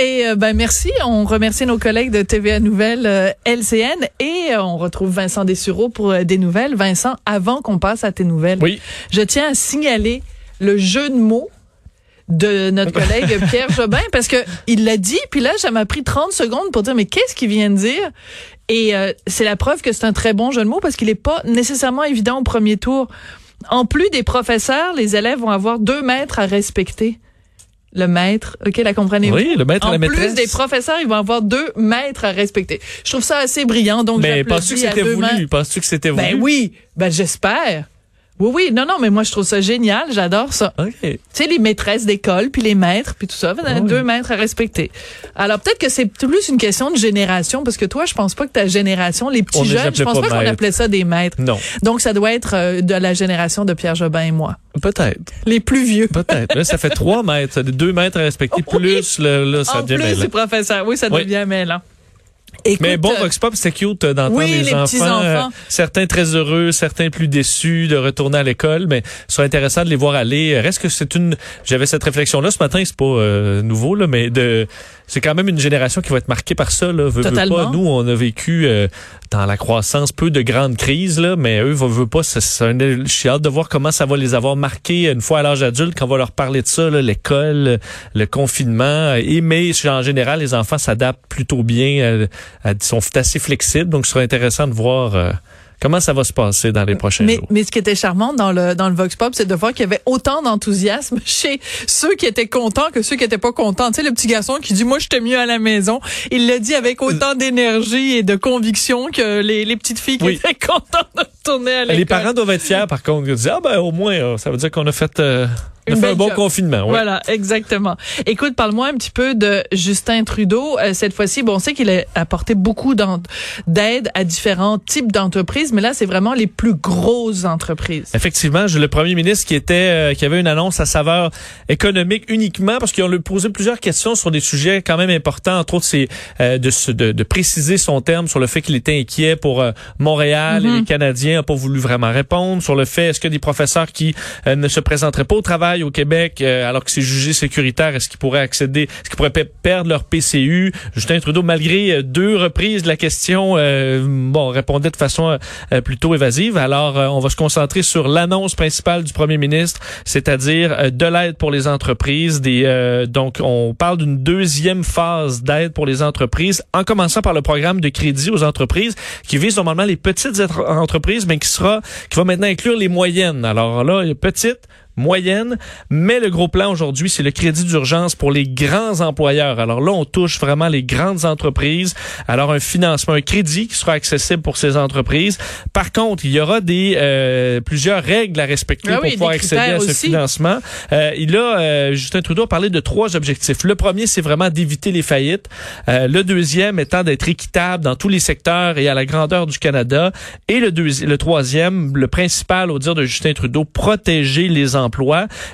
Et euh, ben merci, on remercie nos collègues de TVA Nouvelles euh, LCN et euh, on retrouve Vincent Dessureau pour des nouvelles. Vincent, avant qu'on passe à tes nouvelles, oui. je tiens à signaler le jeu de mots de notre collègue Pierre Jobin parce que il l'a dit puis là ça m'a pris 30 secondes pour dire mais qu'est-ce qu'il vient de dire? Et c'est la preuve que c'est un très bon jeu de mots parce qu'il est pas nécessairement évident au premier tour. En plus des professeurs, les élèves vont avoir deux maîtres à respecter le maître. OK, la comprenez-vous? Oui, le maître en et la maîtresse. plus des professeurs, ils vont avoir deux maîtres à respecter. Je trouve ça assez brillant. Donc, Mais penses-tu que c'était voulu? Penses-tu que c'était voulu? Ben oui. Ben j'espère. Oui, oui, non, non, mais moi je trouve ça génial, j'adore ça. OK. Tu sais, les maîtresses d'école, puis les maîtres, puis tout ça, Oui. deux maîtres à respecter. Alors peut-être que c'est plus une question de génération, parce que toi, je pense pas que ta génération, les petits On jeunes, je pense pas pas, qu'on maîtres. appelait ça des maîtres. Non. Donc ça doit être euh, de la génération de Pierre Jobin et moi. Peut-être. Les plus vieux. Peut-être. Là, ça fait trois mètres. Ça, Deux mètres à respecter, Oui. plus le, là, ça en devient plus, mêlant. les professeurs, oui, ça Oui. devient mêlant. Écoute, Mais bon, euh, Vox Pop, c'était cute euh, d'entendre Oui, les, les enfants, euh, certains très heureux, certains plus déçus de retourner à l'école, mais ce serait intéressant de les voir aller. Reste que c'est une, j'avais cette réflexion-là ce matin, c'est pas euh, nouveau là, mais de, c'est quand même une génération qui va être marquée par ça. Là, Veux, veux Totalement. pas. Nous, on a vécu euh, dans la croissance peu de grandes crises là, mais eux, veut, veut pas. un- J'ai hâte de voir comment ça va les avoir marqués une fois à l'âge adulte quand on va leur parler de ça, là, l'école, le confinement. Et mais en général, les enfants s'adaptent plutôt bien, euh, à- sont assez flexibles. Donc, ce serait intéressant de voir euh, comment ça va se passer dans les prochains mais, jours? mais ce qui était charmant dans le dans le Vox Pop, c'est de voir qu'il y avait autant d'enthousiasme chez ceux qui étaient contents que ceux qui étaient pas contents. Tu sais, le petit garçon qui dit moi j'étais mieux à la maison, il le dit avec autant d'énergie et de conviction que les, les petites filles qui Oui. étaient contentes de retourner à l'école. Les parents doivent être fiers, par contre. Ils disent, ah ben au moins, euh, ça veut dire qu'on a fait, euh, on a Une fait un bon job. confinement. ouais. Voilà, exactement. Écoute, parle-moi un petit peu de Justin Trudeau. Euh, cette fois-ci, bon, on sait qu'il a apporté beaucoup d'aide à différents types d'entreprises, mais là, c'est vraiment les plus grosses entreprises. Effectivement, le premier ministre qui était euh, qui avait une annonce à saveur économique uniquement parce qu'ils ont lui posé plusieurs questions sur des sujets quand même importants. Entre autres, c'est euh, de, de, de préciser son terme sur le fait qu'il était inquiet pour euh, Montréal et Mhm. les Canadiens n'ont pas voulu vraiment répondre sur le fait est-ce que des professeurs qui euh, ne se présenteraient pas au travail? Au Québec euh, alors que c'est jugé sécuritaire, est-ce qu'ils pourraient accéder, est-ce qu'ils pourraient pe- perdre leur PCU Justin Trudeau, malgré euh, deux reprises de la question, euh, bon répondait de façon plutôt évasive. Alors, on va se concentrer sur l'annonce principale du premier ministre, c'est-à-dire de l'aide pour les entreprises. Des, donc, on parle d'une deuxième phase d'aide pour les entreprises, en commençant par le programme de crédit aux entreprises qui vise normalement les petites entre- entreprises, mais qui sera, qui va maintenant inclure les moyennes. Alors là, petites, moyenne, mais le gros plan aujourd'hui, c'est le crédit d'urgence pour les grands employeurs. Alors là, on touche vraiment les grandes entreprises. Alors un financement, un crédit qui sera accessible pour ces entreprises. Par contre, il y aura des euh, plusieurs règles à respecter Ah pour pouvoir accéder à ce aussi. financement. Euh, il a euh, Justin Trudeau a parlé de trois objectifs. Le premier, c'est vraiment d'éviter les faillites. Euh, le deuxième étant d'être équitable dans tous les secteurs et à la grandeur du Canada. Et le, deuxi- le troisième, le principal au dire de Justin Trudeau, protéger les emplois.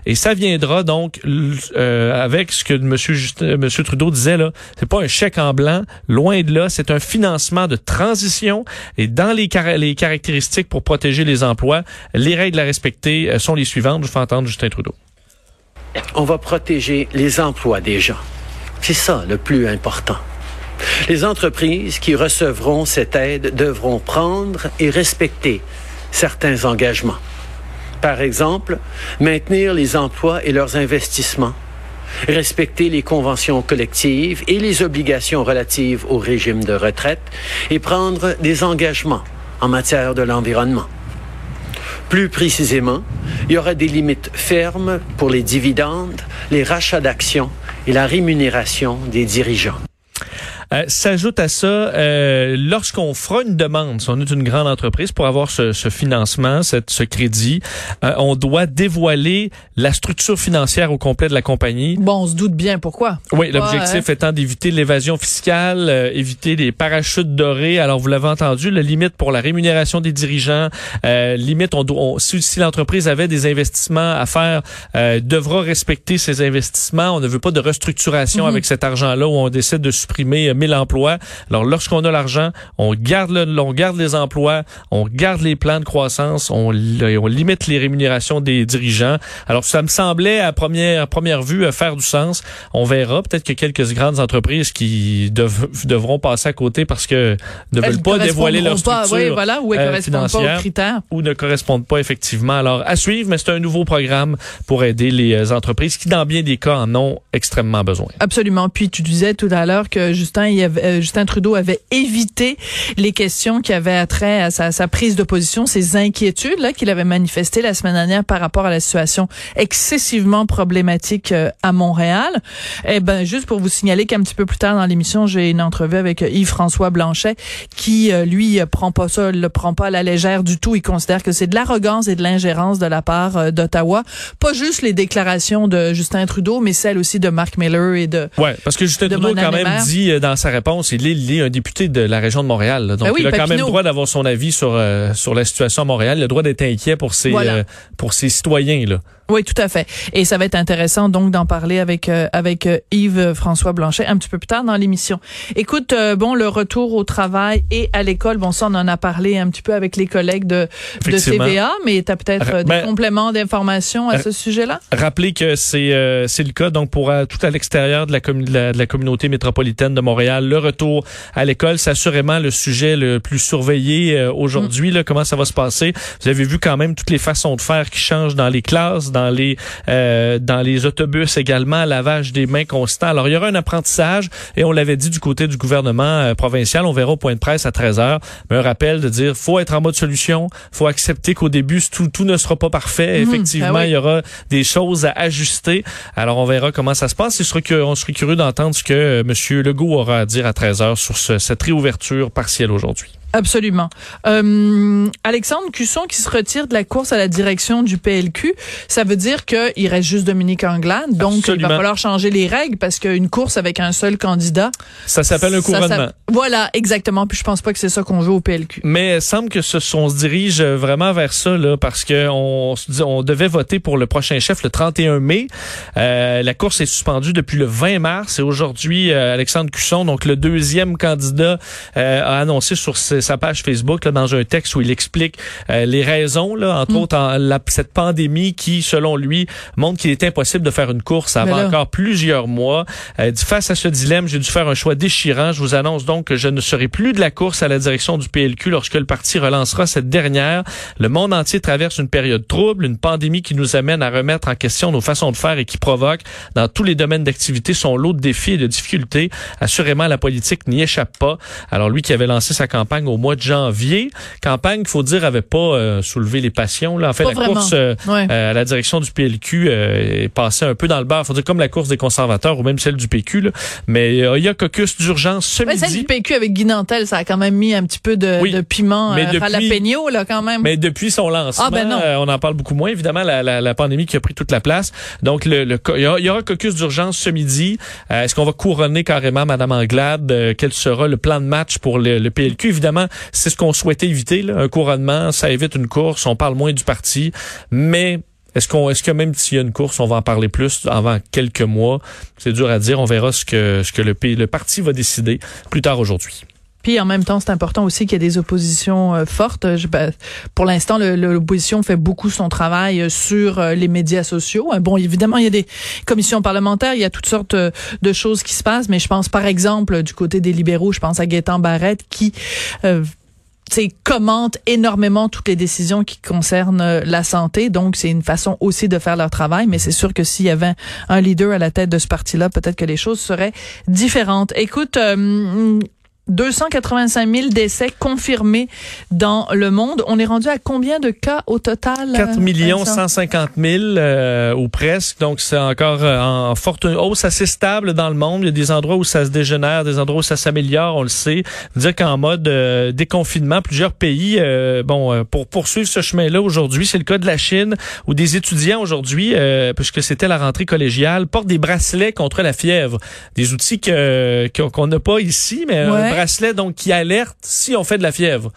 Et ça viendra donc euh, avec ce que M. Justin, Monsieur Trudeau disait là. C'est pas un chèque en blanc, loin de là. C'est un financement de transition. Et dans les, les caractéristiques pour protéger les emplois, les règles à respecter euh, sont les suivantes. Je fais entendre Justin Trudeau. on va protéger les emplois des gens. C'est ça le plus important. Les entreprises qui recevront cette aide devront prendre et respecter certains engagements. Par exemple, maintenir les emplois et leurs investissements, respecter les conventions collectives et les obligations relatives au régime de retraite et prendre des engagements en matière de l'environnement. Plus précisément, il y aura des limites fermes pour les dividendes, les rachats d'actions et la rémunération des dirigeants. Euh, S'ajoute à ça, euh, lorsqu'on fera une demande, si on est une grande entreprise pour avoir ce, ce financement, cette, ce crédit, euh, on doit dévoiler la structure financière au complet de la compagnie. Bon, on se doute bien pourquoi? Oui, l'objectif étant d'éviter l'évasion fiscale, euh, éviter les parachutes dorés. Alors, vous l'avez entendu, la limite pour la rémunération des dirigeants, euh, limite, on, on- si, si l'entreprise avait des investissements à faire, euh, devra respecter ces investissements. On ne veut pas de restructuration Mhm. avec cet argent-là où on décide de supprimer 1000 emplois. Alors, lorsqu'on a l'argent, on garde le, on garde les emplois, on garde les plans de croissance, on, li- on limite les rémunérations des dirigeants. Alors, ça me semblait à première, à première vue euh, faire du sens. On verra. Peut-être que quelques grandes entreprises qui dev- devront passer à côté parce que ne veulent pas dévoiler leur pas, structure oui, voilà, ou euh, pas aux critères. ou ne correspondent pas effectivement. Alors, à suivre, mais c'est un nouveau programme pour aider les euh, entreprises qui, dans bien des cas, en ont extrêmement besoin. Absolument. Puis tu disais tout à l'heure que Justin, il avait- euh, Justin Trudeau avait évité les questions qui avaient attrait à sa, sa prise de position, ces inquiétudes là qu'il avait manifestées la semaine dernière par rapport à la situation excessivement problématique euh, à Montréal. Eh ben, juste pour vous signaler qu'un petit peu plus tard dans l'émission, j'ai une entrevue avec euh, Yves-François Blanchet qui, lui, prend pas ça, le prend pas à la légère du tout. Il considère que c'est de l'arrogance et de l'ingérence de la part d'Ottawa. Pas juste les déclarations de Justin Trudeau, mais celles aussi de Mark Miller et de Ouais, parce que Justin De Trudeau a quand même dit euh, dans sa réponse, il est, il est un député de la région de Montréal. là. donc Ben oui, il a quand même le droit d'avoir son avis sur euh, sur la situation à Montréal. Il a le droit d'être inquiet pour ses Voilà. euh, pour ses citoyens là. Oui, tout à fait. Et ça va être intéressant donc d'en parler avec euh, avec Yves François Blanchet un petit peu plus tard dans l'émission. Écoute, euh, bon, le retour au travail et à l'école, bon ça on en a parlé un petit peu avec les collègues de de. TVA, mais tu as peut-être euh, des Ben, compléments d'informations à ce sujet-là? Rappelez que c'est c'est le cas donc pour tout à l'extérieur de la, commu- de la de la communauté métropolitaine de Montréal, le retour à l'école, c'est assurément le sujet le plus surveillé euh, aujourd'hui. Là, comment ça va se passer? Vous avez vu quand même toutes les façons de faire qui changent dans les classes, dans les euh, dans les autobus également, lavage des mains constant. Alors il y aura un apprentissage et on l'avait dit du côté du gouvernement euh, provincial, on verra au point de presse à 13 heures, mais un rappel de dire faut être en mode solution, faut accepter qu'au début tout tout ne sera pas parfait. Mhm, Effectivement, ben oui. il y aura des choses à ajuster. Alors, on verra comment ça se passe. Il serait que- on serait curieux d'entendre ce que euh, M. Legault aura à dire à 13 heures sur ce- cette réouverture partielle aujourd'hui. Absolument. Euh, Alexandre Cusson qui se retire de la course à la direction du PLQ, ça veut dire qu'il reste juste Dominique Anglade. Donc, il va falloir changer les règles parce qu'une course avec un seul candidat, Ça s'appelle un couronnement. voilà, exactement. Puis je pense pas que c'est ça qu'on veut au PLQ. Mais il semble que ce, on se dirige vraiment vers ça là, parce que on, devait voter pour le prochain chef le 31 mai. Euh, la course est suspendue depuis le 20 mars et aujourd'hui euh, Alexandre Cusson, donc le deuxième candidat, a annoncé sur sa sa page Facebook là, dans un texte où il explique euh, les raisons, là, entre Mm. autres en, la- cette pandémie qui, selon lui, montre qu'il est impossible de faire une course avant encore plusieurs mois. Euh, face à ce dilemme, j'ai dû faire un choix déchirant. Je vous annonce donc que je ne serai plus de la course à la direction du PLQ lorsque le parti relancera cette dernière. Le monde entier traverse une période trouble, une pandémie qui nous amène à remettre en question nos façons de faire et qui provoque, dans tous les domaines d'activité, son lot de défis et de difficultés. Assurément, la politique n'y échappe pas. Alors lui qui avait lancé sa campagne au mois de janvier, campagne, il faut dire, avait pas euh, soulevé les passions. Là. En fait, Pas la vraiment. course euh, Ouais. euh, à la direction du PLQ euh, est passée un peu dans le beurre. Faut dire comme la course des conservateurs ou même celle du PQ. Là. Mais euh, il y a caucus d'urgence ce Ouais, celle midi. du PQ avec Guy Nantel, ça a quand même mis un petit peu de, Oui. de piment Mais depuis- jalapeno, là, quand même. Mais depuis son lancement, Ah, ben non. on en parle beaucoup moins. Évidemment, la, la, la pandémie qui a pris toute la place. Donc, le, le il y, aura- caucus d'urgence ce midi. Est-ce qu'on va couronner carrément Madame Anglade? Quel sera le plan de match pour le, le PLQ? Évidemment, c'est ce qu'on souhaitait éviter. Un couronnement, ça évite une course. On parle moins du parti. Mais est-ce qu'on, est-ce que même s'il y a une course, on va en parler plus avant quelques mois? C'est dur à dire. On verra ce que, ce que le parti va décider plus tard aujourd'hui. Puis en même temps, c'est important aussi qu'il y ait des oppositions euh, fortes. Je- ben, pour l'instant, l'opposition fait beaucoup son travail euh, sur euh, les médias sociaux. Euh, Bon, évidemment, il y a des commissions parlementaires, il y a toutes sortes de choses qui se passent, mais je pense par exemple du côté des libéraux, je pense à Gaétan Barrette qui commente énormément toutes les décisions qui concernent la santé. Donc, c'est une façon aussi de faire leur travail. Mais c'est sûr que s'il y avait un leader à la tête de ce parti-là, peut-être que les choses seraient différentes. Écoute, 285 000 décès confirmés dans le monde. On est rendu à combien de cas au total? 4 millions 150 000 euh, ou presque. Donc, c'est encore euh, en forte hausse assez stable dans le monde. Il y a des endroits où ça se dégénère, des endroits où ça s'améliore, on le sait. Dire qu'en mode euh, déconfinement, plusieurs pays, bon, pour poursuivre ce chemin-là aujourd'hui, c'est le cas de la Chine où des étudiants aujourd'hui, puisque c'était la rentrée collégiale, portent des bracelets contre la fièvre. Des outils que qu'on n'a pas ici, mais bracelet donc qui alerte si on fait de la fièvre.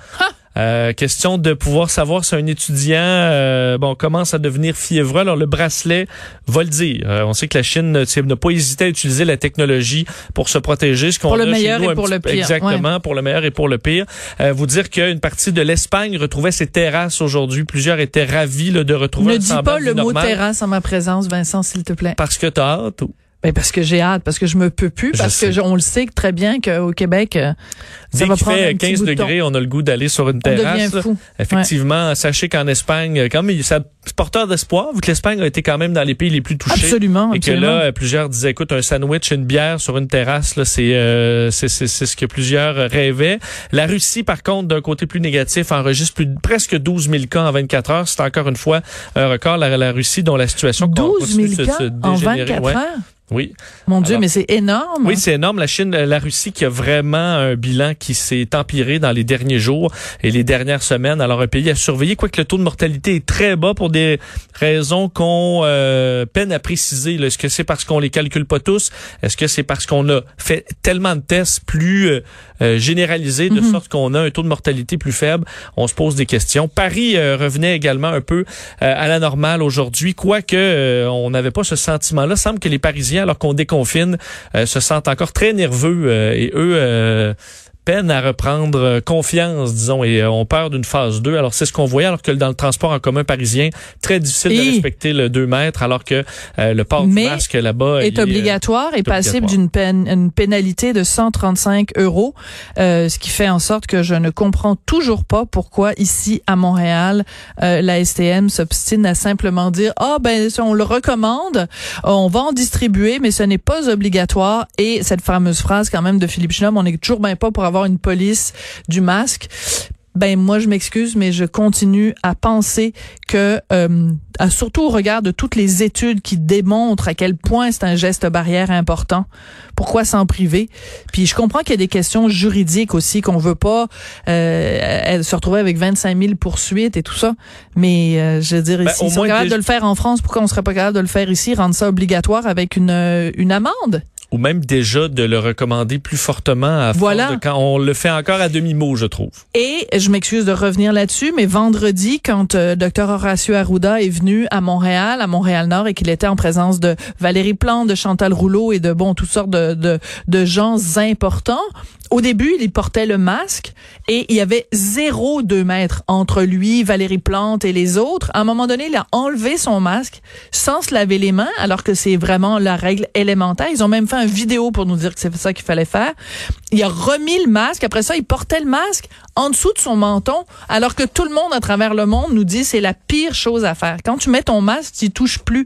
Euh, question de pouvoir savoir si un étudiant euh, bon commence à devenir fiévreux. Alors le bracelet va le dire. Euh, on sait que la Chine n'a pas hésité à utiliser la technologie pour se protéger. Ce pour le meilleur et pour le pire. Exactement, pour le meilleur et pour le pire. vous dire qu'une partie de l'Espagne retrouvait ses terrasses aujourd'hui. Plusieurs étaient ravis de retrouver. Ne dis pas le mot terrasse en ma présence, Vincent, s'il te plaît. Parce que t'as hâte. Ben parce que j'ai hâte, parce que je me peux plus, parce que on le sait très bien qu'au Québec, euh, ça va prendre fait 15 degrés, on a le goût d'aller sur une terrasse. On fou. Effectivement, sachez qu'en Espagne, quand même, c'est porteur d'espoir, vu que l'Espagne a été quand même dans les pays les plus touchés. Absolument. Et que là, plusieurs disaient, écoute, un sandwich, une bière sur une terrasse, là, c'est euh, c'est ce que plusieurs rêvaient. La Russie, par contre, d'un côté plus négatif, enregistre plus presque 12 000 cas en 24 heures. C'est encore une fois un record. La, la Russie, dont la situation 12 000 cas en 24 heures? Oui. Mon Dieu, mais c'est énorme. Oui, c'est énorme. La Chine, la Russie qui a vraiment un bilan qui s'est empiré dans les derniers jours et les dernières semaines. Alors, un pays à surveiller, quoique le taux de mortalité est très bas pour des raisons qu'on euh, peine à préciser. Est-ce que c'est parce qu'on les calcule pas tous? Est-ce que c'est parce qu'on a fait tellement de tests plus euh, euh, généralisés de mhm. sorte qu'on a un taux de mortalité plus faible? On se pose des questions. Paris revenait également un peu à la normale aujourd'hui, quoique on n'avait pas ce sentiment-là. semble que les Parisiens alors qu'on déconfine, euh, se sentent encore très nerveux euh, et eux euh, peine à reprendre euh, confiance, disons, et euh, on peur d'une phase 2. Alors, c'est ce qu'on voyait, alors que dans le transport en commun parisien, très difficile de respecter le 2 mètres, alors que euh, le port du masque là-bas est, obligatoire et passible d'une peine, une pénalité de 135 euros, ce qui fait en sorte que je ne comprends toujours pas pourquoi ici à Montréal, la STM s'obstine à simplement dire, ah oh, ben, on le recommande, on va en distribuer, mais ce n'est pas obligatoire. Et cette fameuse phrase quand même de Philippe Schnob, on n'est toujours bien pas pour avoir une police du masque ben moi je m'excuse mais je continue à penser que euh, surtout au regard de toutes les études qui démontrent à quel point c'est un geste barrière important pourquoi s'en priver? Puis je comprends qu'il y a des questions juridiques aussi qu'on veut pas euh, se retrouver avec 25 000 poursuites et tout ça mais euh, je veux dire ben, ils sont capables de le faire en France pourquoi on serait pas capable de le faire ici rendre ça obligatoire avec une une amende? Ou même déjà de le recommander plus fortement à voilà. quand on le fait encore à demi-mot, je trouve. Et je m'excuse de revenir là-dessus, mais vendredi, quand euh, Dr Horacio Arruda est venu à Montréal, à Montréal-Nord, et qu'il était en présence de Valérie Plante, de Chantal Rouleau et de bon toutes sortes de, de, de gens importants, au début, il portait le masque et il y avait zéro deux mètres entre lui, Valérie Plante et les autres. À un moment donné, il a enlevé son masque sans se laver les mains, alors que c'est vraiment la règle élémentaire. Ils ont même fait une vidéo pour nous dire que c'est ça qu'il fallait faire. Il a remis le masque. Après ça, il portait le masque en dessous de son menton, alors que tout le monde à travers le monde nous dit c'est la pire chose à faire. Quand tu mets ton masque, tu touches plus.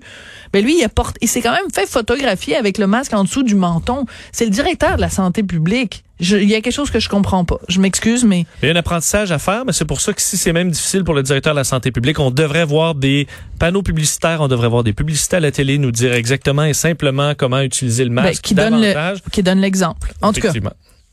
Mais lui, il, a porté, il s'est quand même fait photographier avec le masque en dessous du menton. C'est le directeur de la santé publique il y a quelque chose que je comprends pas. Je m'excuse, mais... Il y a un apprentissage à faire, mais c'est pour ça que si c'est même difficile pour le directeur de la santé publique, on devrait voir des panneaux publicitaires, on devrait voir des publicités à la télé nous dire exactement et simplement comment utiliser le ben, masque qui, donne qui donne l'exemple. En tout cas.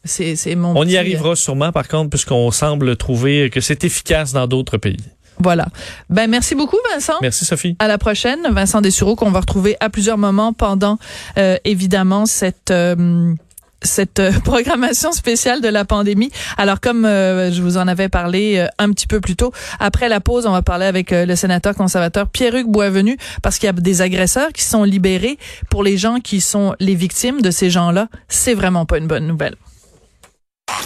C'est, c'est mon On y arrivera sûrement, par contre, puisqu'on semble trouver que c'est efficace dans d'autres pays. Voilà. Ben merci beaucoup Vincent. Merci Sophie. À la prochaine, Vincent Dessureau qu'on va retrouver à plusieurs moments pendant euh, évidemment cette euh, cette euh, programmation spéciale de la pandémie. Alors, comme euh, je vous en avais parlé euh, un petit peu plus tôt, après la pause, on va parler avec le sénateur conservateur Pierre-Hugues Boisvenu, parce qu'il y a des agresseurs qui sont libérés. Pour les gens qui sont les victimes de ces gens-là, c'est vraiment pas une bonne nouvelle.